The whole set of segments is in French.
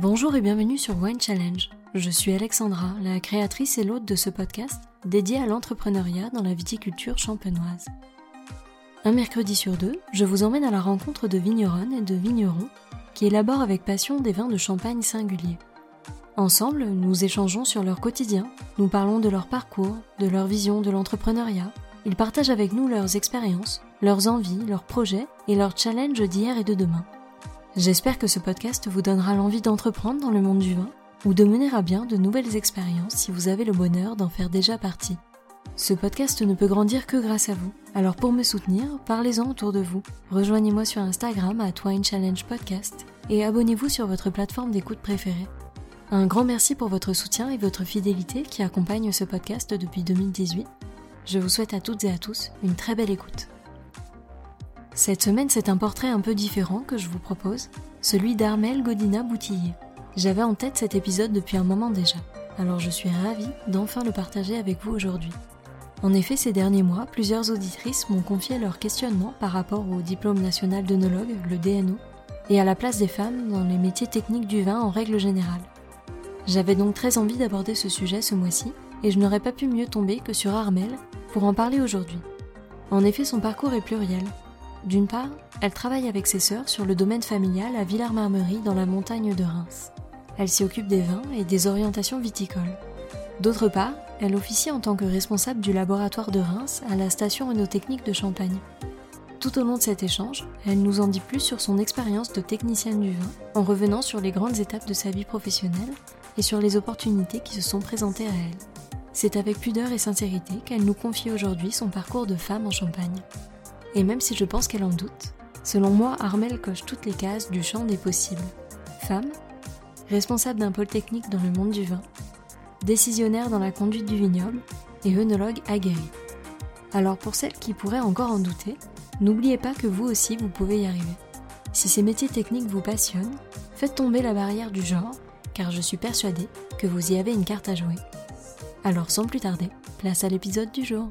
Bonjour et bienvenue sur Wine Challenge. Je suis Alexandra, la créatrice et l'hôte de ce podcast dédié à l'entrepreneuriat dans la viticulture champenoise. Un mercredi sur deux, je vous emmène à la rencontre de vigneronnes et de vignerons qui élaborent avec passion des vins de champagne singuliers. Ensemble, nous échangeons sur leur quotidien, nous parlons de leur parcours, de leur vision de l'entrepreneuriat. Ils partagent avec nous leurs expériences, leurs envies, leurs projets et leurs challenges d'hier et de demain. J'espère que ce podcast vous donnera l'envie d'entreprendre dans le monde du vin ou de mener à bien de nouvelles expériences si vous avez le bonheur d'en faire déjà partie. Ce podcast ne peut grandir que grâce à vous. Alors pour me soutenir, parlez-en autour de vous. Rejoignez-moi sur Instagram à Twine Podcast et abonnez-vous sur votre plateforme d'écoute préférée. Un grand merci pour votre soutien et votre fidélité qui accompagne ce podcast depuis 2018. Je vous souhaite à toutes et à tous une très belle écoute. Cette semaine, c'est un portrait un peu différent que je vous propose, celui d'Armel Godina Boutillier. J'avais en tête cet épisode depuis un moment déjà, alors je suis ravie d'enfin le partager avec vous aujourd'hui. En effet, ces derniers mois, plusieurs auditrices m'ont confié leurs questionnements par rapport au diplôme national d'œnologue, le DNO, et à la place des femmes dans les métiers techniques du vin en règle générale. J'avais donc très envie d'aborder ce sujet ce mois-ci, et je n'aurais pas pu mieux tomber que sur Armel pour en parler aujourd'hui. En effet, son parcours est pluriel, d'une part, elle travaille avec ses sœurs sur le domaine familial à Villars-Marmerie dans la montagne de Reims. Elle s'y occupe des vins et des orientations viticoles. D'autre part, elle officie en tant que responsable du laboratoire de Reims à la station œnotechnique de Champagne. Tout au long de cet échange, elle nous en dit plus sur son expérience de technicienne du vin, en revenant sur les grandes étapes de sa vie professionnelle et sur les opportunités qui se sont présentées à elle. C'est avec pudeur et sincérité qu'elle nous confie aujourd'hui son parcours de femme en Champagne. Et même si je pense qu'elle en doute, selon moi, Armel coche toutes les cases du champ des possibles. Femme, responsable d'un pôle technique dans le monde du vin, décisionnaire dans la conduite du vignoble et œnologue aguerri. Alors pour celles qui pourraient encore en douter, n'oubliez pas que vous aussi vous pouvez y arriver. Si ces métiers techniques vous passionnent, faites tomber la barrière du genre, car je suis persuadée que vous y avez une carte à jouer. Alors sans plus tarder, place à l'épisode du jour.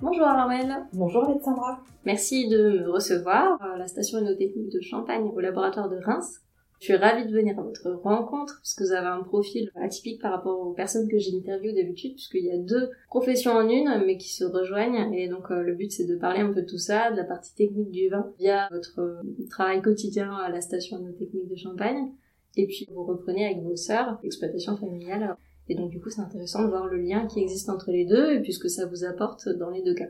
Bonjour Armel. Bonjour Alexandra. Merci de me recevoir à la station œnotechnique de Champagne au laboratoire de Reims. Je suis ravie de venir à votre rencontre puisque vous avez un profil atypique par rapport aux personnes que j'ai interviewées d'habitude puisqu'il y a deux professions en une mais qui se rejoignent et donc euh, le but c'est de parler un peu de tout ça, de la partie technique du vin via votre euh, travail quotidien à la station œnotechnique de Champagne et puis vous reprenez avec vos sœurs l'exploitation familiale et donc du coup c'est intéressant de voir le lien qui existe entre les deux et puisque ça vous apporte dans les deux cas.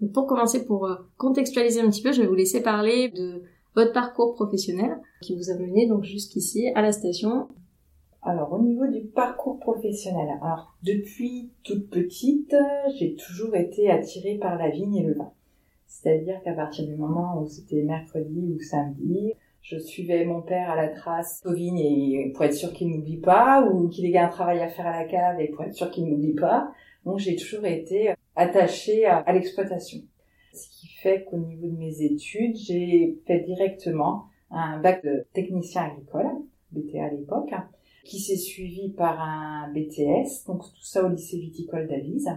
Donc, pour commencer, pour euh, contextualiser un petit peu, je vais vous laisser parler de votre parcours professionnel qui vous a mené donc jusqu'ici à la station. Alors au niveau du parcours professionnel, alors depuis toute petite, j'ai toujours été attirée par la vigne et le vin. C'est-à-dire qu'à partir du moment où c'était mercredi ou samedi, je suivais mon père à la trace aux vignes et pour être sûr qu'il n'oublie pas, ou qu'il ait un travail à faire à la cave et pour être sûr qu'il n'oublie pas. Donc j'ai toujours été attachée à, l'exploitation. Ce qui fait qu'au niveau de mes études, j'ai fait directement un bac de technicien agricole, BTA à l'époque, qui s'est suivi par un BTS, donc tout ça au lycée viticole d'Avise.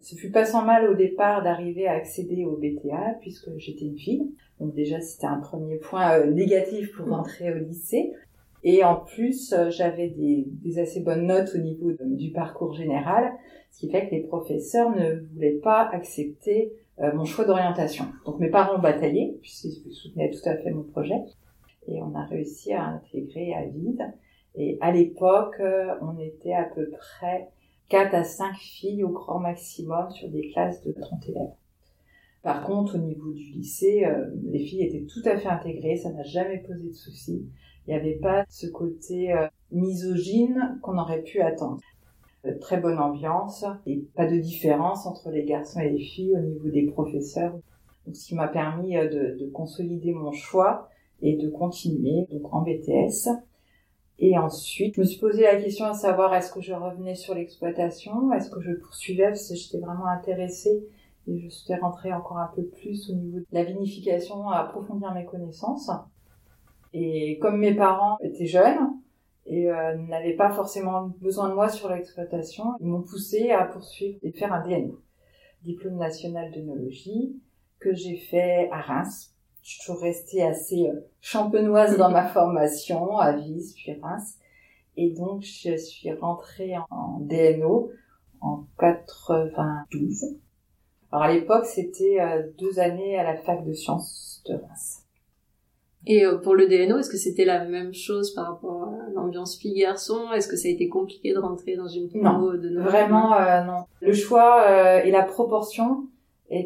Ce fut pas sans mal au départ d'arriver à accéder au BTA puisque j'étais une fille. Donc déjà c'était un premier point euh, négatif pour rentrer au lycée. Et en plus euh, j'avais des, des, assez bonnes notes au niveau du parcours général, ce qui fait que les professeurs ne voulaient pas accepter euh, mon choix d'orientation. Donc mes parents ont bataillé puisqu'ils soutenaient tout à fait mon projet. Et on a réussi à intégrer à vide. Et à l'époque, on était à peu près 4 à 5 filles au grand maximum sur des classes de 30 élèves. Par contre, au niveau du lycée, euh, les filles étaient tout à fait intégrées, ça n'a jamais posé de soucis. Il n'y avait pas ce côté euh, misogyne qu'on aurait pu attendre. Euh, très bonne ambiance et pas de différence entre les garçons et les filles au niveau des professeurs. Donc, ce qui m'a permis de, de, consolider mon choix et de continuer en BTS. Et ensuite, je me suis posé la question à savoir est-ce que je revenais sur l'exploitation, est-ce que je poursuivais? Parce que j'étais vraiment intéressée et je souhaitais rentrer encore un peu plus au niveau de la vinification, à approfondir mes connaissances. Et comme mes parents étaient jeunes et euh, n'avaient pas forcément besoin de moi sur l'exploitation, ils m'ont poussé à poursuivre et faire un DNO, diplôme national d'œnologie, que j'ai fait à Reims Je suis toujours restée assez champenoise dans ma formation à Vise puis Reims. Et donc, je suis rentrée en DNO en 92. Alors à l'époque, c'était deux années à la fac de sciences de Reims. Et euh, pour le DNO, est-ce que c'était la même chose par rapport à l'ambiance fille-garçon Est-ce que ça a été compliqué de rentrer dans une promo de Noël? Vraiment, euh, non. Le choix euh, et la proportion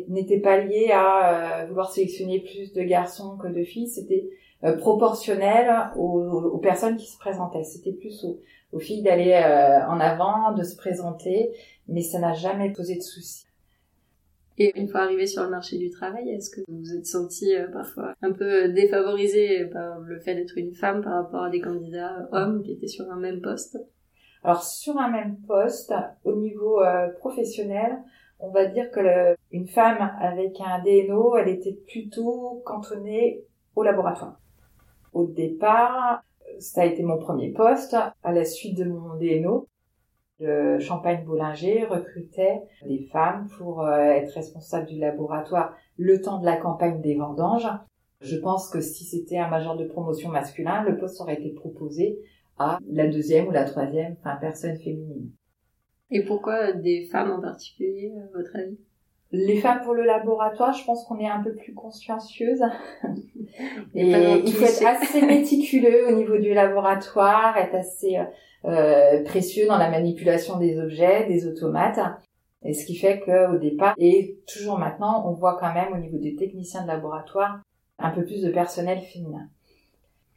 n'étaient pas liés à vouloir sélectionner plus de garçons que de filles. C'était proportionnel aux, personnes qui se présentaient. C'était plus aux, aux filles d'aller en avant, de se présenter, mais ça n'a jamais posé de soucis. Et une fois arrivé sur le marché du travail, est-ce que vous vous êtes senti euh, parfois un peu défavorisé par le fait d'être une femme par rapport à des candidats hommes qui étaient sur un même poste? Alors sur un même poste, au niveau euh, professionnel, on va dire que une femme avec un DNO, elle était plutôt cantonnée au laboratoire. Au départ, ça a été mon premier poste. À la suite de mon DNO, le Champagne-Bollinger recrutait des femmes pour euh, être responsables du laboratoire le temps de la campagne des vendanges. Je pense que si c'était un major de promotion masculin, le poste aurait été proposé à la deuxième ou la troisième enfin, personne féminine. Et pourquoi des femmes en particulier, à votre avis? Les femmes pour le laboratoire, je pense qu'on est un peu plus consciencieuses. Et il faut être assez méticuleux au niveau du laboratoire, être assez euh, précieux dans la manipulation des objets, des automates. Et ce qui fait qu'au départ, et toujours maintenant, on voit quand même au niveau des techniciens de laboratoire un peu plus de personnel féminin.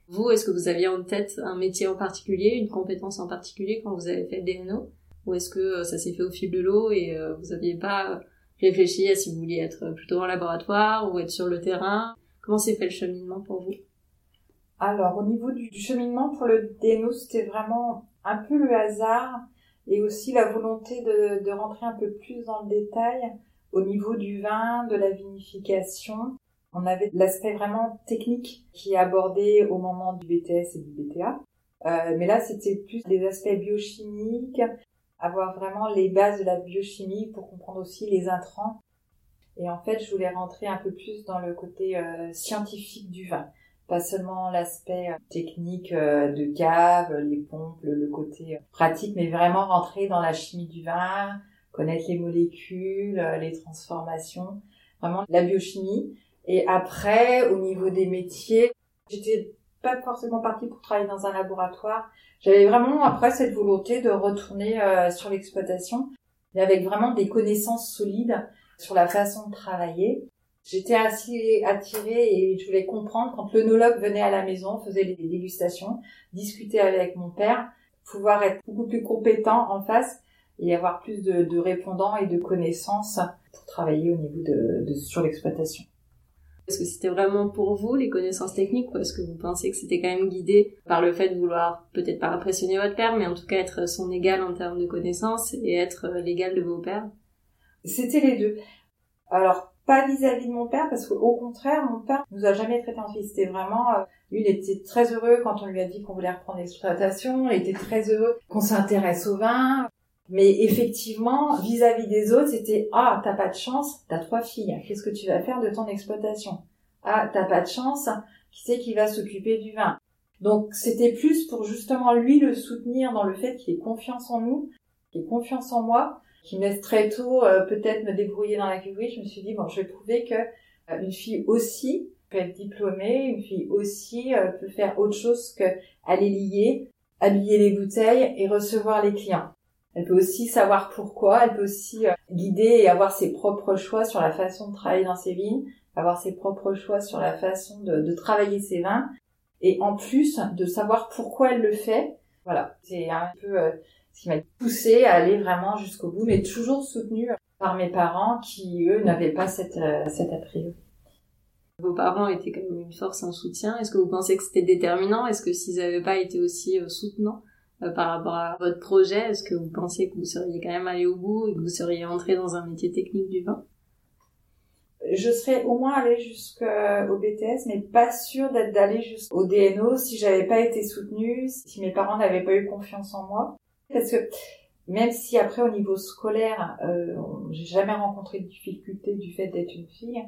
Vous, est-ce que vous aviez en tête un métier en particulier, une compétence en particulier quand vous avez fait le DNO Ou est-ce que euh, ça s'est fait au fil de l'eau et euh, vous n'aviez pas réfléchi à si vous vouliez être plutôt en laboratoire ou être sur le terrain? Comment s'est fait le cheminement pour vous? Alors, au niveau du cheminement pour le DNO, c'était vraiment un peu le hasard et aussi la volonté de, rentrer un peu plus dans le détail au niveau du vin, de la vinification. On avait l'aspect vraiment technique qui est abordé au moment du BTS et du BTA. Euh, mais là, c'était plus des aspects biochimiques, avoir vraiment les bases de la biochimie pour comprendre aussi les intrants. Et en fait, je voulais rentrer un peu plus dans le côté euh, scientifique du vin pas seulement l'aspect euh, technique euh, de cave, les pompes, le côté euh, pratique, mais vraiment rentrer dans la chimie du vin, connaître les molécules, les transformations, vraiment la biochimie. Et après, au niveau des métiers, j'étais pas forcément partie pour travailler dans un laboratoire. J'avais vraiment après cette volonté de retourner sur l'exploitation, mais avec vraiment des connaissances solides sur la façon de travailler. J'étais assez attirée et je voulais comprendre quand l'œnologue venait à la maison, faisait des dégustations, discuter avec mon père, pouvoir être beaucoup plus compétent en face et avoir plus de, répondants et de connaissances pour travailler au niveau de, sur l'exploitation. Est-ce que c'était vraiment pour vous les connaissances techniques ou est-ce que vous pensez que c'était quand même guidé par le fait de vouloir peut-être pas impressionner votre père mais en tout cas être son égal en termes de connaissances et être l'égal de vos pères? C'était les deux. Alors pas vis-à-vis de mon père parce qu'au contraire mon père nous a jamais traité en fils. C'était vraiment euh, lui il était très heureux quand on lui a dit qu'on voulait reprendre l'exploitation. Il était très heureux qu'on s'intéresse au vin mais effectivement vis-à-vis des autres c'était ah t'as pas de chance t'as trois filles. Qu'est-ce que tu vas faire de ton exploitation ah t'as pas de chance qui c'est qui va s'occuper du vin? Donc c'était plus pour justement lui le soutenir dans le fait qu'il ait confiance en nous qu'il ait confiance en moi qui me laisse très tôt euh, peut-être me débrouiller dans la cuverie, je me suis dit bon, je vais prouver que euh, une fille aussi peut être diplômée, une fille aussi euh, peut faire autre chose que aller lier, habiller les bouteilles et recevoir les clients. Elle peut aussi savoir pourquoi, elle peut aussi guider et avoir ses propres choix sur la façon de travailler dans ses vignes, avoir ses propres choix sur la façon de travailler ses vins, et en plus de savoir pourquoi elle le fait. Voilà, c'est un peu ce qui m'a poussé à aller vraiment jusqu'au bout, mais toujours soutenu par mes parents qui, eux, n'avaient pas cette, euh, cette a priori. Vos parents étaient quand même une force, un soutien. Est-ce que vous pensez que c'était déterminant? Est-ce que s'ils n'avaient pas été aussi euh, soutenants euh, par rapport à votre projet, est-ce que vous pensiez que vous seriez quand même allé au bout et que vous seriez entré dans un métier technique du vin? Je serais au moins allée jusqu'au BTS, mais pas sûre d'être d'aller jusqu'au DNO si j'avais pas été soutenue, si mes parents n'avaient pas eu confiance en moi. Parce que même si après au niveau scolaire, euh, j'ai jamais rencontré de difficulté du fait d'être une fille,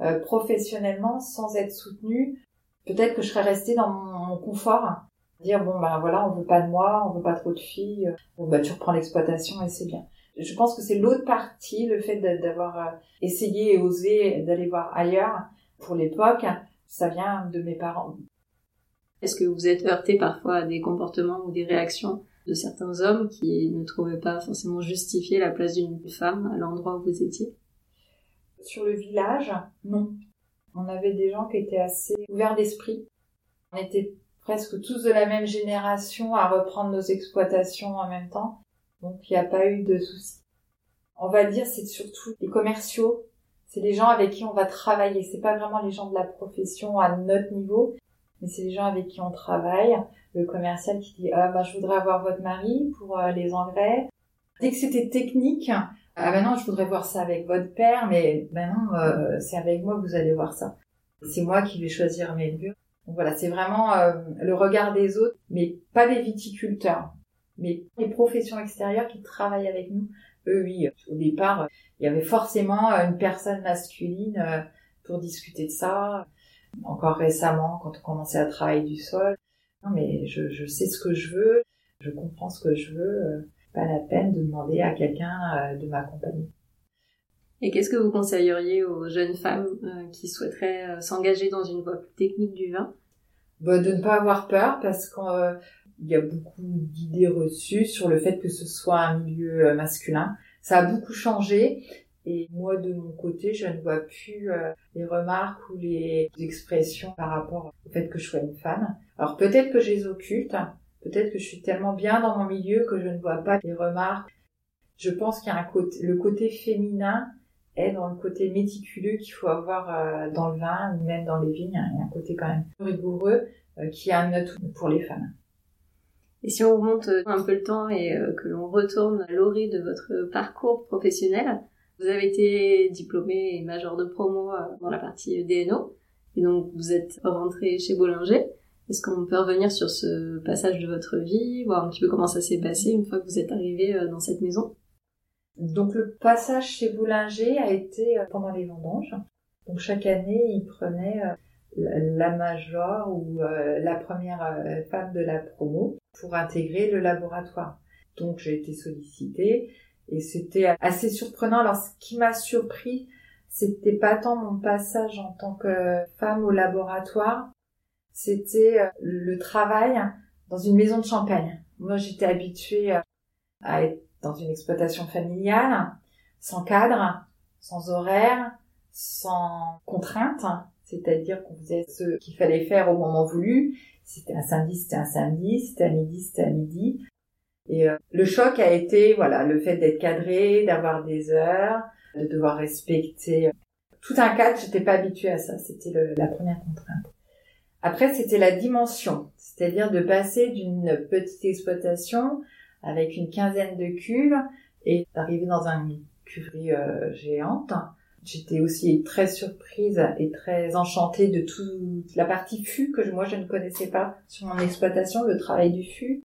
euh, professionnellement sans être soutenue, peut-être que je serais restée dans mon, confort. Dire bon ben voilà, on veut pas de moi, on veut pas trop de filles. Bon bah tu reprends l'exploitation et c'est bien. Je pense que c'est l'autre partie, le fait d'avoir euh, essayé et osé d'aller voir ailleurs pour l'époque, ça vient de mes parents. Est-ce que vous êtes heurté parfois à des comportements ou des réactions de certains hommes qui ne trouvaient pas forcément justifier la place d'une femme à l'endroit où vous étiez Sur le village, non. On avait des gens qui étaient assez ouverts d'esprit. On était presque tous de la même génération à reprendre nos exploitations en même temps. Donc il n'y a pas eu de soucis. On va dire c'est surtout les commerciaux, c'est les gens avec qui on va travailler. C'est pas vraiment les gens de la profession à notre niveau, mais c'est les gens avec qui on travaille. Le commercial qui dit ah bah je voudrais avoir votre mari pour euh, les engrais. Dès que c'était technique, ah ben je voudrais voir ça avec votre père, mais ben c'est avec moi que vous allez voir ça. C'est moi qui vais choisir mes lieux. Donc voilà c'est vraiment euh, le regard des autres, mais pas des viticulteurs, mais les professions extérieures qui travaillent avec nous. Eux oui, au départ il y avait forcément une personne masculine pour discuter de ça encore récemment quand on commençait à travailler du sol. Non, mais je, je sais ce que je veux, je comprends ce que je veux, euh, pas la peine de demander à quelqu'un euh, de m'accompagner. Et qu'est-ce que vous conseilleriez aux jeunes femmes euh, qui souhaiteraient s'engager dans une voie plus technique du vin? Bah, De ne pas avoir peur parce qu'il y a beaucoup d'idées reçues sur le fait que ce soit un milieu masculin. Ça a beaucoup changé et moi, de mon côté, je ne vois plus euh, les remarques ou les expressions par rapport au fait que je sois une femme. Alors peut-être que je les occulte, peut-être que je suis tellement bien dans mon milieu que je ne vois pas les remarques. Je pense qu'il y a un côté, le côté féminin est dans le côté méticuleux qu'il faut avoir euh, dans le vin ou même dans les vignes. Il y a un côté quand même rigoureux euh, qui est un atout pour les femmes. Et si on remonte un peu le temps et que l'on retourne à l'orée de votre parcours professionnel, vous avez été diplômé et major de promo euh, dans la partie DNO. Et donc, vous êtes rentré chez Bollinger. Est-ce qu'on peut revenir sur ce passage de votre vie, voir un petit peu comment ça s'est passé une fois que vous êtes arrivé euh, dans cette maison? Donc, le passage chez Bollinger a été euh, pendant les vendanges. Donc, chaque année, il prenait la major ou la première femme de la promo pour intégrer le laboratoire. Donc, j'ai été sollicitée et c'était assez surprenant. Alors, ce qui m'a surpris, c'était pas tant mon passage en tant que femme au laboratoire, c'était euh, le travail dans une maison de champagne. Moi, j'étais habituée euh, à être dans une exploitation familiale, sans cadre, sans horaire, sans contrainte, c'est-à-dire qu'on faisait ce qu'il fallait faire au moment voulu. C'était un samedi, c'était un samedi, c'était à midi, c'était à midi. Et euh, le choc a été, voilà, le fait d'être cadré, d'avoir des heures, de devoir respecter euh, tout un cadre. J'étais pas habituée à ça. C'était la première contrainte. Après, c'était la dimension, c'est-à-dire de passer d'une petite exploitation avec une quinzaine de cuves et d'arriver dans une cuverie euh, géante. J'étais aussi très surprise et très enchantée de toute la partie fût que moi je ne connaissais pas sur mon exploitation, le travail du fût.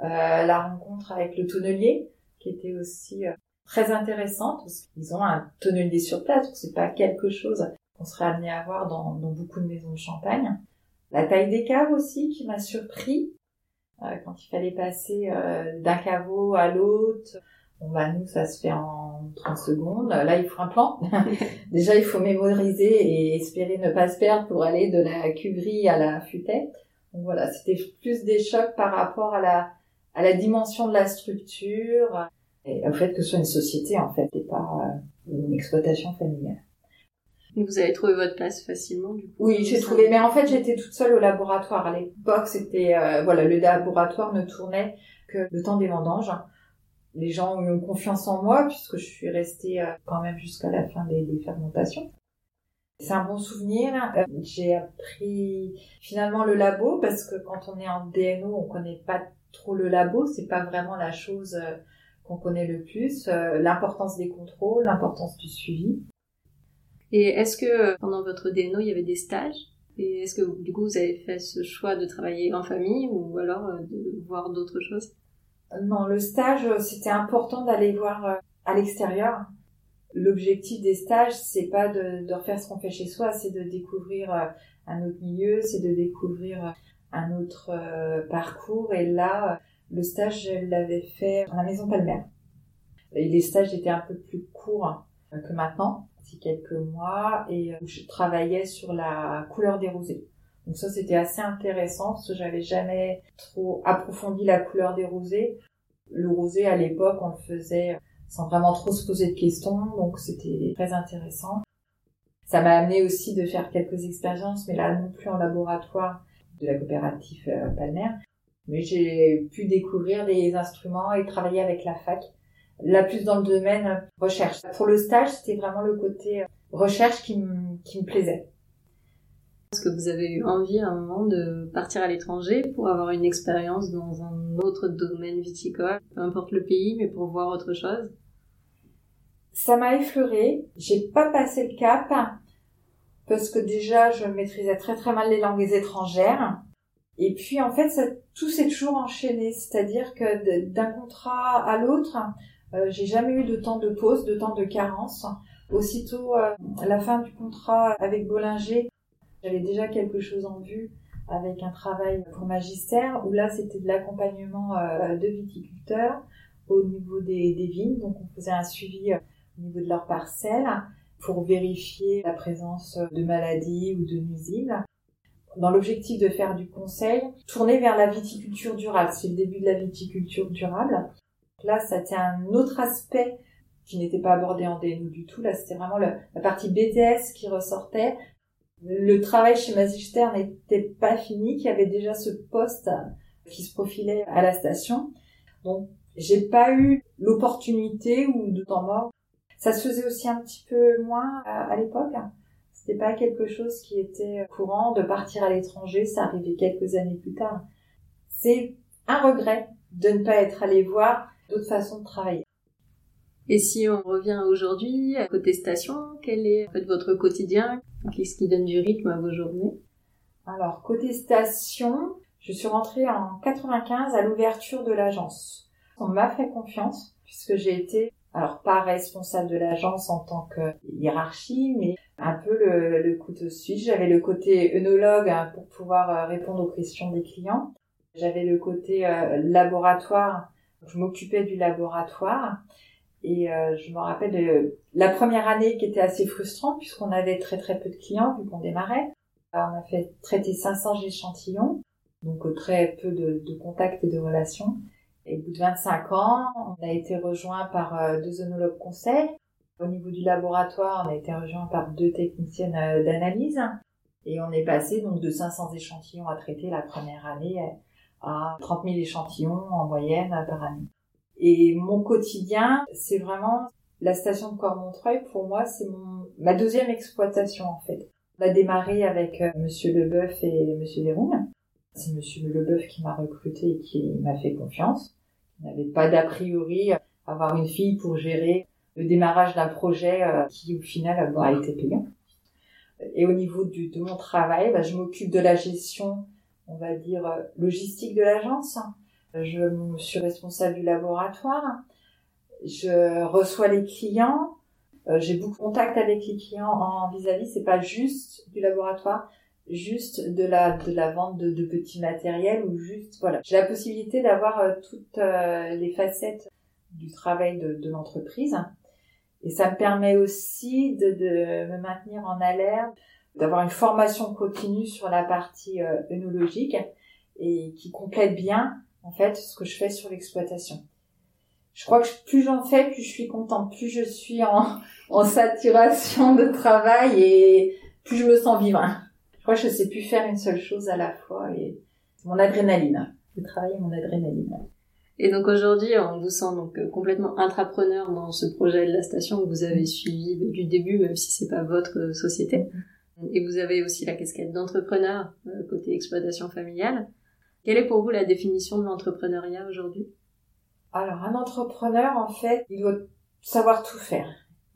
Euh, la rencontre avec le tonnelier, qui était aussi euh, très intéressante, parce qu'ils ont un tonnelier sur place, c'est pas quelque chose qu'on serait amené à voir dans, dans, beaucoup de maisons de champagne. La taille des caves aussi, qui m'a surpris, euh, quand il fallait passer d'un caveau à l'autre. Bon bah nous ça se fait en 30 secondes. Là il faut un plan. Déjà il faut mémoriser et espérer ne pas se perdre pour aller de la cuverie à la futaie. Donc voilà, c'était plus des chocs par rapport à la à la dimension de la structure et au fait que ce soit une société en fait et pas euh, une exploitation familiale. Vous avez trouvé votre place facilement du coup? Oui, j'ai trouvé. Mais en fait, j'étais toute seule au laboratoire. À l'époque, c'était euh, voilà, le laboratoire ne tournait que le temps des vendanges. Les gens ont eu confiance en moi puisque je suis restée euh, quand même jusqu'à la fin des, des fermentations. C'est un bon souvenir. j'ai appris finalement le labo parce que quand on est en DNO, on connaît pas trop le labo, c'est pas vraiment la chose euh, qu'on connaît le plus. Euh, l'importance des contrôles, l'importance du suivi. Et est-ce que euh, pendant votre DNO, il y avait des stages? Et est-ce que du coup, vous avez fait ce choix de travailler en famille ou alors de voir d'autres choses? Non, le stage, c'était important d'aller voir à l'extérieur. L'objectif des stages, c'est pas de, de refaire ce qu'on fait chez soi, c'est de découvrir un autre milieu, c'est de découvrir un autre parcours. Et là, le stage, je l'avais fait à la Maison Palmer. Les stages étaient un peu plus courts que maintenant, c'est quelques mois, et je travaillais sur la couleur des rosés. Donc ça, c'était assez intéressant parce que j'avais jamais trop approfondi la couleur des rosés. Le rosé, à l'époque, on le faisait sans vraiment trop se poser de questions, donc c'était très intéressant. Ça m'a amené aussi de faire quelques expériences, mais là non plus en laboratoire de la coopérative euh, Palmer. Mais j'ai pu découvrir des instruments et travailler avec la fac. Là, plus dans le domaine recherche. Pour le stage, c'était vraiment le côté euh, recherche qui me plaisait. Est-ce que vous avez eu envie à un moment de partir à l'étranger pour avoir une expérience dans un autre domaine viticole, peu importe le pays, mais pour voir autre chose? Ça m'a effleuré. J'ai pas passé le cap parce que déjà je maîtrisais très très mal les langues étrangères. Et puis en fait, ça, tout s'est toujours enchaîné, c'est-à-dire que d'un contrat à l'autre, euh, j'ai jamais eu de temps de pause, de temps de carence. Aussitôt euh, la fin du contrat avec Bollinger, j'avais déjà quelque chose en vue avec un travail pour magistère où là c'était de l'accompagnement euh, de viticulteurs au niveau des, vignes. Donc on faisait un suivi au niveau de leurs parcelles pour vérifier la présence de maladies ou de nuisibles. Dans l'objectif de faire du conseil, tourner vers la viticulture durable. C'est le début de la viticulture durable. Là, c'était un autre aspect qui n'était pas abordé en DNO du tout. Là, c'était vraiment la partie BTS qui ressortait le travail chez Magister n'était pas fini, qu'il y avait déjà ce poste qui se profilait à la station. Donc, j'ai pas eu l'opportunité ou de temps mort. Ça se faisait aussi un petit peu moins à, l'époque. C'était pas quelque chose qui était courant de partir à l'étranger. Ça arrivait quelques années plus tard. C'est un regret de ne pas être allé voir d'autres façons de travailler. Et si on revient aujourd'hui, à côté station, quel est votre quotidien? Qu'est-ce qui donne du rythme à vos journées? Alors, côté station, je suis rentrée en 95 à l'ouverture de l'agence. On m'a fait confiance puisque j'ai été, alors pas responsable de l'agence en tant que hiérarchie, mais un peu le, le couteau suisse. J'avais le côté œnologue hein, pour pouvoir euh, répondre aux questions des clients. J'avais le côté euh, laboratoire. Je m'occupais du laboratoire et euh, je me rappelle de la première année qui était assez frustrante puisqu'on avait très très peu de clients vu qu'on démarrait. on a fait traiter 500 échantillons, donc très peu de, contacts et de relations. Et au bout de 25 ans, on a été rejoint par euh, deux œnologues conseils. Au niveau du laboratoire, on a été rejoint par deux techniciennes d'analyse. Et on est passé donc de 500 échantillons à traiter la première année à 30 000 échantillons en moyenne par année. Et mon quotidien, c'est vraiment la station de Cormontreuil. Pour moi, c'est ma deuxième exploitation en fait. On a démarré avec euh, Monsieur Leboeuf et Monsieur Leroux. C'est Monsieur Leboeuf qui m'a recruté et qui m'a fait confiance. N'avait pas d'a priori avoir une fille pour gérer le démarrage d'un projet euh, qui au final a été payant. Et au niveau du, de mon travail, bah, je m'occupe de la gestion, on va dire, euh, logistique de l'agence. Je suis responsable du laboratoire, je reçois les clients, euh, j'ai beaucoup de contact avec les clients en vis-à-vis, c'est pas juste du laboratoire, juste de la de la vente de, de petits matériels ou juste voilà. J'ai la possibilité d'avoir euh, toutes euh, les facettes du travail de, de l'entreprise et ça me permet aussi de, de me maintenir en alerte, d'avoir une formation continue sur la partie œnologique et qui complète bien en fait, ce que je fais sur l'exploitation. Je crois que plus j'en fais, plus je suis contente, plus je suis en, en saturation de travail et plus je me sens vivre. Je crois que je sais plus faire une seule chose à la fois et c'est mon adrénaline. Le travail est mon adrénaline. Et donc aujourd'hui, on vous sent donc euh, complètement intrapreneur dans ce projet de la station que vous avez suivi du début, même si c'est pas votre euh, société. Mm-hmm. Et vous avez aussi la casquette d'entrepreneur euh, côté exploitation familiale. Quelle est pour vous la définition de l'entrepreneuriat aujourd'hui? Alors, un entrepreneur, en fait, il doit savoir tout faire.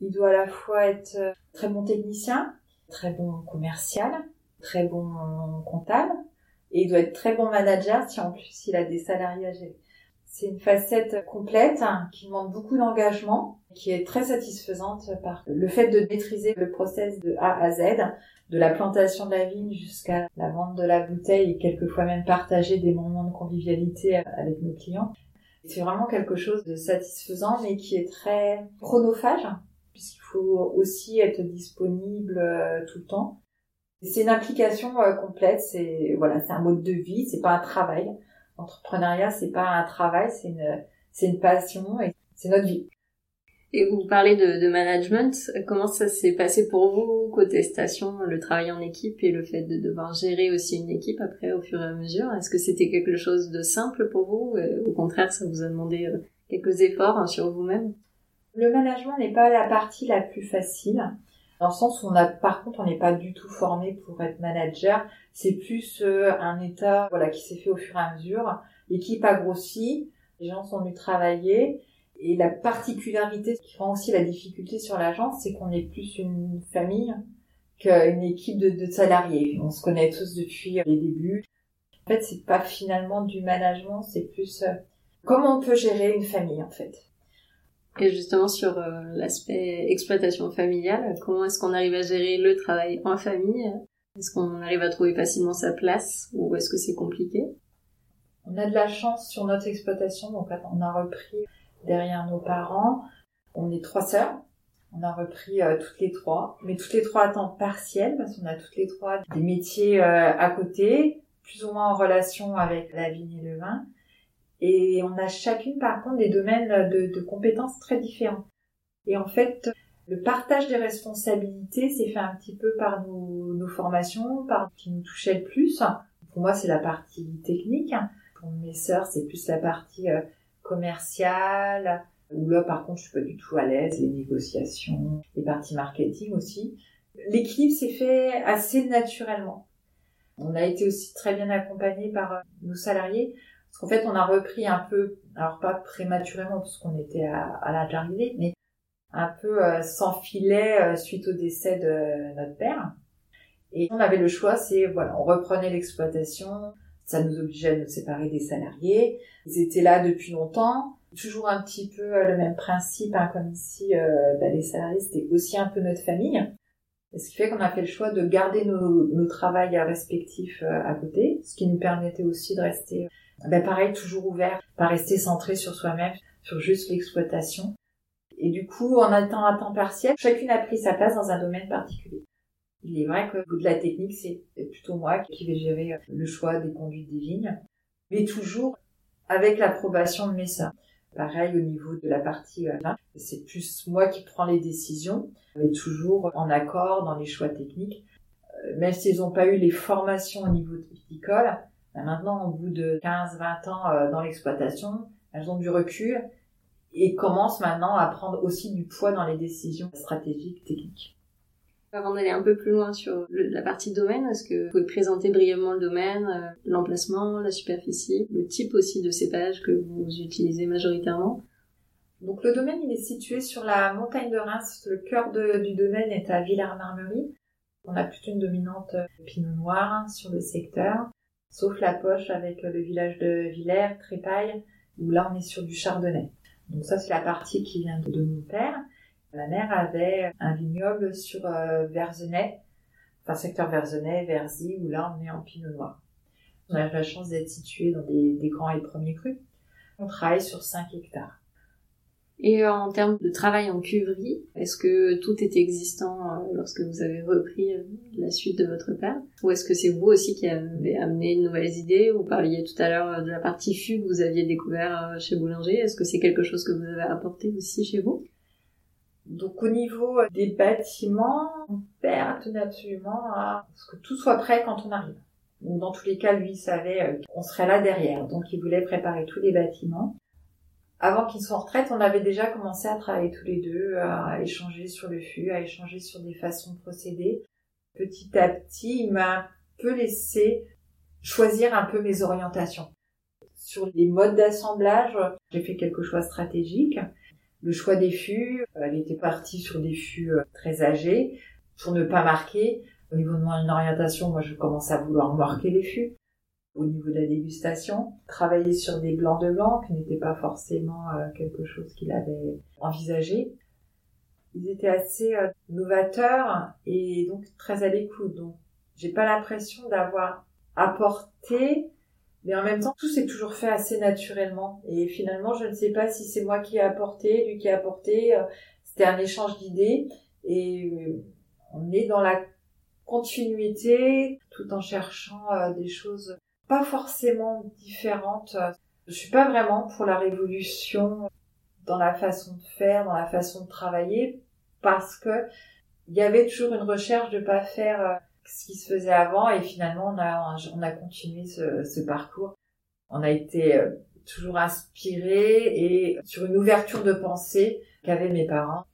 Il doit à la fois être très bon technicien, très bon commercial, très bon comptable, et il doit être très bon manager si en plus il a des salariés à. C'est une facette complète hein, qui demande beaucoup d'engagement, qui est très satisfaisante par le fait de maîtriser le process de A à Z, de la plantation de la vigne jusqu'à la vente de la bouteille et quelquefois même partager des moments de convivialité avec nos clients. C'est vraiment quelque chose de satisfaisant mais qui est très chronophage puisqu'il faut aussi être disponible euh, tout le temps. C'est une application euh, complète, c'est voilà, c'est un mode de vie, c'est pas un travail. L'entrepreneuriat, c'est pas un travail, c'est une c'est une passion et c'est notre vie. Et vous parlez de, de management, comment ça s'est passé pour vous côté station, le travail en équipe et le fait de devoir gérer aussi une équipe après au fur et à mesure? Est-ce que c'était quelque chose de simple pour vous Au contraire, ça vous a demandé euh, quelques efforts hein, sur vous-même? Le management n'est pas la partie la plus facile, dans le sens où on a, par contre, on n'est pas du tout formé pour être manager. C'est plus euh, un état, voilà, qui s'est fait au fur et à mesure. L'équipe a grossi, les gens sont venus travailler et la particularité qui rend aussi la difficulté sur l'agence, c'est qu'on est plus une famille qu'une équipe de, salariés. On se connaît tous depuis les débuts. En fait, c'est pas finalement du management, c'est plus euh, comment on peut gérer une famille en fait. Et justement sur euh, l'aspect exploitation familiale, comment est-ce qu'on arrive à gérer le travail en famille? Est-ce qu'on arrive à trouver facilement sa place ou est-ce que c'est compliqué? On a de la chance sur notre exploitation, donc on a repris derrière nos parents. On est trois sœurs. On a repris euh, toutes les trois, mais toutes les trois à temps partiel parce qu'on a toutes les trois des métiers euh, à côté, plus ou moins en relation avec la vigne et le vin. Et on a chacune par contre des domaines de, compétences très différents. Et en fait, le partage des responsabilités s'est fait un petit peu par nos, formations, par ce qui nous touchait le plus. Pour moi, c'est la partie technique. Pour mes sœurs, c'est plus la partie euh, commercial, où là par contre je suis pas du tout à l'aise, les négociations, les parties marketing aussi. L'équilibre s'est fait assez naturellement. On a été aussi très bien accompagnés par euh, nos salariés, parce qu'en fait on a repris un peu, alors pas prématurément parce qu'on était à, à l'âge d'arrivée, mais un peu euh, sans filet euh, suite au décès de notre père. Et on avait le choix, c'est voilà, on reprenait l'exploitation, ça nous obligeait à nous séparer des salariés. Ils étaient là depuis longtemps. Toujours un petit peu euh, le même principe, hein, comme euh, bah, les salariés, c'était aussi un peu notre famille. Ce qui fait qu'on a fait le choix de garder nos, nos travails respectifs à côté, ce qui nous permettait aussi de rester, bah, pareil, toujours ouvert, pas rester centré sur soi-même, sur juste l'exploitation. Et du coup, en étant à temps partiel, chacune a pris sa place dans un domaine particulier. Il est vrai que bout de la technique, c'est plutôt moi qui vais gérer le choix des conduites des vignes, mais toujours avec l'approbation de mes sœurs. Pareil au niveau de la partie euh, là, c'est plus moi qui prends les décisions, mais toujours en accord dans les choix techniques. Euh, même s'ils n'ont pas eu les formations au niveau viticole, ben maintenant au bout de 15-20 ans euh, dans l'exploitation, elles ont du recul et commencent maintenant à prendre aussi du poids dans les décisions stratégiques techniques. Avant d'aller un peu plus loin sur la partie domaine, est-ce que vous pouvez présenter brièvement le domaine, euh, l'emplacement, la superficie, le type aussi de cépage que vous utilisez majoritairement? Donc le domaine, il est situé sur la montagne de Reims. Le cœur du domaine est à Villars-Marmerie. On a plutôt une dominante pinot noir sur le secteur, sauf la poche avec le village de Villers, Trépaille, où là on est sur du chardonnay. Donc ça c'est la partie qui vient de mon père. Ma mère avait un vignoble sur euh, Verzenay, enfin secteur Verzenay, Verzy, où là on est en pinot noir. On a la chance d'être situé dans des, grands et premiers crus. On travaille sur 5 hectares. Et euh, en termes de travail en cuverie, est-ce que tout était existant euh, lorsque vous avez repris la suite de votre père? Ou est-ce que c'est vous aussi qui avez amené de nouvelles idées? Vous parliez tout à l'heure de la partie fût que vous aviez découvert chez Boulanger. Est-ce que c'est quelque chose que vous avez apporté aussi chez vous? Donc au niveau des bâtiments, mon père tenait absolument à ce que tout soit prêt quand on arrive. Donc dans tous les cas, lui il savait euh, qu'on serait là derrière, donc il voulait préparer tous les bâtiments. Avant qu'il soit en retraite, on avait déjà commencé à travailler tous les deux, à échanger sur le fût, à échanger sur des façons de procéder. Petit à petit, il m'a un peu laissé choisir un peu mes orientations. Sur les modes d'assemblage, j'ai fait quelque chose stratégique. Le choix des fûts, euh, elle était partie sur des fûts euh, très âgés pour ne pas marquer. Au niveau de mon orientation, moi je commence à vouloir marquer les fûts. Au niveau de la dégustation, travailler sur des blancs de blanc qui n'était pas forcément euh, quelque chose qu'il avait envisagé. Ils étaient assez euh, novateurs et donc très à l'écoute. Donc, j'ai pas l'impression d'avoir apporté, mais en même temps, tout s'est toujours fait assez naturellement. Et finalement, je ne sais pas si c'est moi qui ai apporté, lui qui a apporté. Euh, c'était un échange d'idées et on est dans la continuité tout en cherchant des choses pas forcément différente. Je suis pas vraiment pour la révolution dans la façon de faire, dans la façon de travailler, parce que il y avait toujours une recherche de pas faire euh, ce qui se faisait avant et finalement on a, on a continué ce, ce parcours. On a été euh, toujours inspiré et sur une ouverture de pensée qu'avaient mes parents.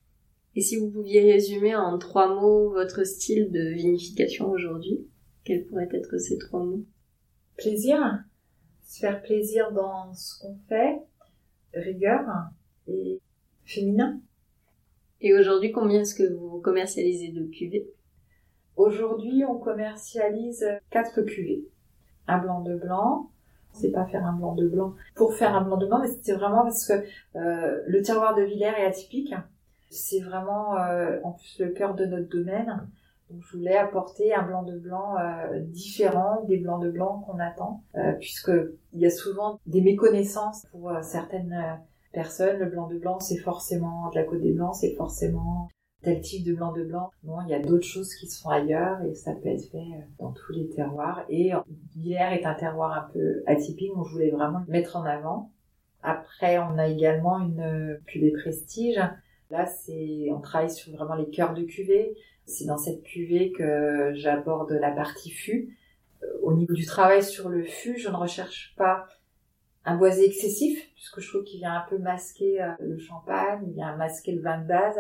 Et si vous pouviez résumer en trois mots votre style de vinification aujourd'hui, quels pourraient être ces trois mots? Plaisir, se faire plaisir dans ce qu'on fait, rigueur et féminin. Et aujourd'hui, combien est-ce que vous commercialisez de cuvées? Aujourd'hui, on commercialise quatre cuvées. Un blanc de blanc, c'est pas faire un blanc de blanc pour faire un blanc de blanc, mais c'est vraiment parce que euh, le terroir de Villers est atypique. C'est vraiment euh, en plus le cœur de notre domaine. Donc je voulais apporter un blanc de blanc euh, différent des blancs de blanc qu'on attend, euh, puisque il y a souvent des méconnaissances pour euh, certaines euh, personnes. Le blanc de blanc, c'est forcément de la côte des blancs, c'est forcément tel type de blanc de blanc. Non, il y a d'autres choses qui se font ailleurs et ça peut être fait dans tous les terroirs. Et l'hiver est un terroir un peu atypique, donc je voulais vraiment le mettre en avant. Après, on a également une cuvée prestige. Là, c'est, on travaille sur vraiment les cœurs de cuvée. C'est dans cette cuvée que j'aborde la partie fût. Euh, au niveau du travail sur le fût, je ne recherche pas un boisé excessif, puisque je trouve qu'il vient un peu masquer euh, le champagne, il vient masquer le vin de base,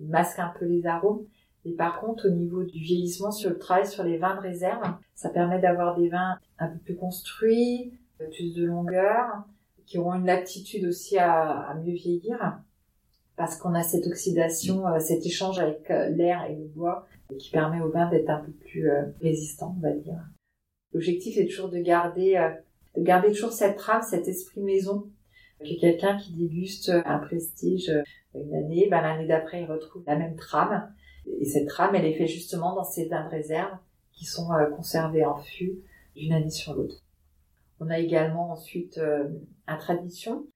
il masque un peu les arômes. Et par contre, au niveau du vieillissement sur le travail sur les vins de réserve, ça permet d'avoir des vins un peu plus construits, plus de longueur, qui auront une aptitude aussi à mieux vieillir parce qu'on a cette oxydation, euh, cet échange avec euh, l'air et le bois qui permet au vin d'être un peu plus euh, résistant, on va dire. L'objectif est toujours de garder, de garder toujours cette trame, cet esprit maison, que quelqu'un qui déguste un prestige une année, ben, l'année d'après il retrouve la même trame. Et cette trame, elle est faite justement dans ces vins de réserve qui sont conservés en fût d'une année sur l'autre. On a également ensuite un tradition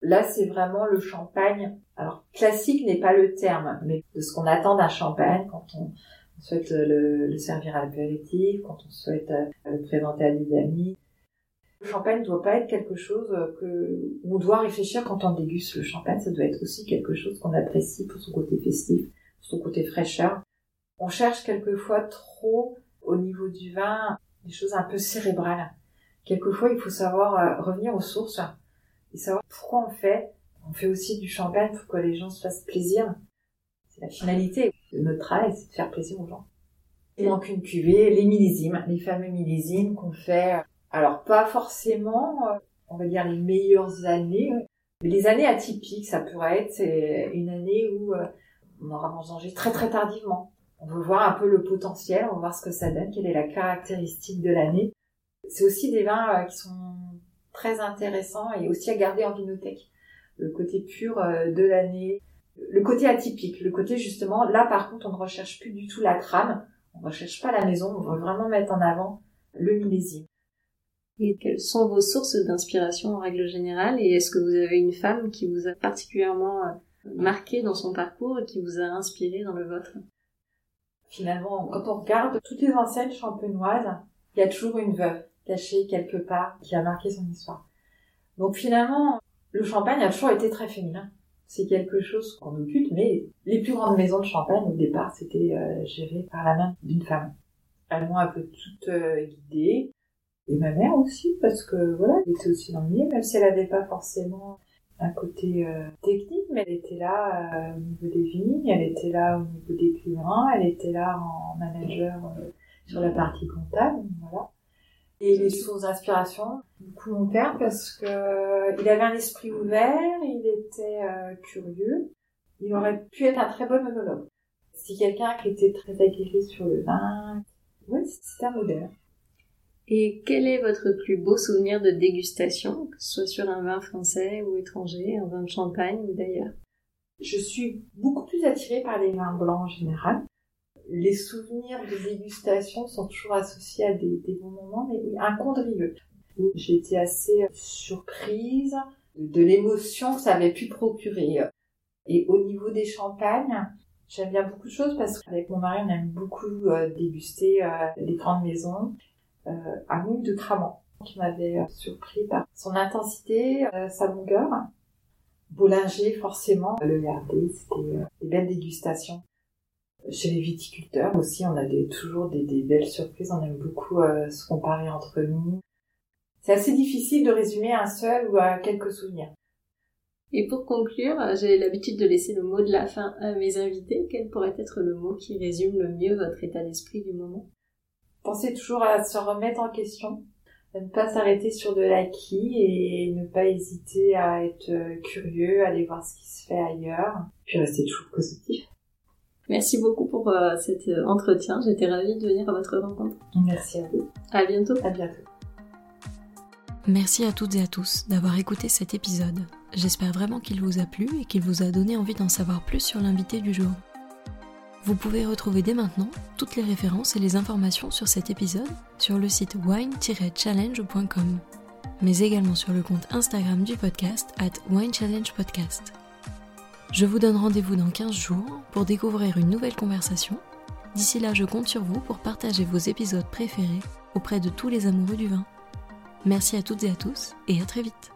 Là, c'est vraiment le champagne. Alors, classique n'est pas le terme, mais de ce qu'on attend d'un champagne quand on, souhaite le, servir à l'apéritif, quand on souhaite euh, le présenter à des amis. Le champagne ne doit pas être quelque chose que on doit réfléchir quand on déguste le champagne. Ça doit être aussi quelque chose qu'on apprécie pour son côté festif, pour son côté fraîcheur. On cherche quelquefois trop au niveau du vin des choses un peu cérébrales. Quelquefois, il faut savoir euh, revenir aux sources et savoir pourquoi on fait. On fait aussi du champagne pour que les gens se fassent plaisir. C'est la finalité de notre travail, c'est de faire plaisir aux gens. Et donc une cuvée, les millésimes, les fameux millésimes qu'on fait. Alors pas forcément, euh, on va dire les meilleures années, mais les années atypiques, ça pourrait être une année où euh, on aura mangé très très tardivement. On veut voir un peu le potentiel, on veut voir ce que ça donne, quelle est la caractéristique de l'année. C'est aussi des vins euh, qui sont très intéressant et aussi à garder en vinothèque. Le côté pur euh, de l'année, le côté atypique, le côté justement, là par contre on ne recherche plus du tout la trame, on ne recherche pas la maison, on veut vraiment mettre en avant le millésime. Et quelles sont vos sources d'inspiration en règle générale? Et est-ce que vous avez une femme qui vous a particulièrement euh, marqué dans son parcours et qui vous a inspiré dans le vôtre? Finalement, quand on regarde toutes les enseignes champenoises, il y a toujours une veuve caché quelque part qui a marqué son histoire. Donc finalement, le champagne a toujours été très féminin. C'est quelque chose qu'on occulte, mais les plus grandes maisons de champagne, au départ, c'était euh, géré par la main d'une femme. Elles m'ont un peu toutes euh, guidée. Et ma mère aussi, parce que voilà, elle était aussi dans le milieu, même si elle n'avait pas forcément un côté euh, technique, mais elle était là au niveau des vignes, elle était là au niveau des clients, elle était là en manager sur la partie comptable, voilà. Et les sources d'inspiration, beaucoup mon père parce que il avait un esprit ouvert, il était euh, curieux, il aurait pu être un très bon monologue. C'est quelqu'un qui était très aguerri sur le vin. Oui, c'était un modèle. Et quel est votre plus beau souvenir de dégustation, que ce soit sur un vin français ou étranger, un vin de champagne ou d'ailleurs? Je suis beaucoup plus attirée par les vins blancs en général. Les souvenirs de dégustation sont toujours associés à des, bons moments, mais oui, un condrieux. J'ai été assez surprise de l'émotion que ça avait pu procurer. Et au niveau des champagnes, j'aime bien beaucoup de choses parce qu'avec mon mari, on aime beaucoup euh, déguster euh, les grandes maisons. Euh, un mouille de Cramant qui m'avait surpris par son intensité, sa longueur. Bollinger, forcément, le garder, c'était des belles dégustations. Chez les viticulteurs aussi, on a toujours des, belles surprises. On aime beaucoup se comparer entre nous. C'est assez difficile de résumer un seul ou à quelques souvenirs. Et pour conclure, j'ai l'habitude de laisser le mot de la fin à mes invités. Quel pourrait être le mot qui résume le mieux votre état d'esprit du moment? Pensez toujours à se remettre en question, à ne pas s'arrêter sur de l'acquis et ne pas hésiter à être curieux, à aller voir ce qui se fait ailleurs, puis rester toujours positif. Merci beaucoup pour euh, cet euh, entretien. J'étais ravie de venir à votre rencontre. Merci à vous. À bientôt. À bientôt. Merci à toutes et à tous d'avoir écouté cet épisode. J'espère vraiment qu'il vous a plu et qu'il vous a donné envie d'en savoir plus sur l'invité du jour. Vous pouvez retrouver dès maintenant toutes les références et les informations sur cet épisode sur le site wine-challenge.com, mais également sur le compte Instagram du podcast at winechallengepodcast. Je vous donne rendez-vous dans 15 jours pour découvrir une nouvelle conversation. D'ici là, je compte sur vous pour partager vos épisodes préférés auprès de tous les amoureux du vin. Merci à toutes et à tous et à très vite.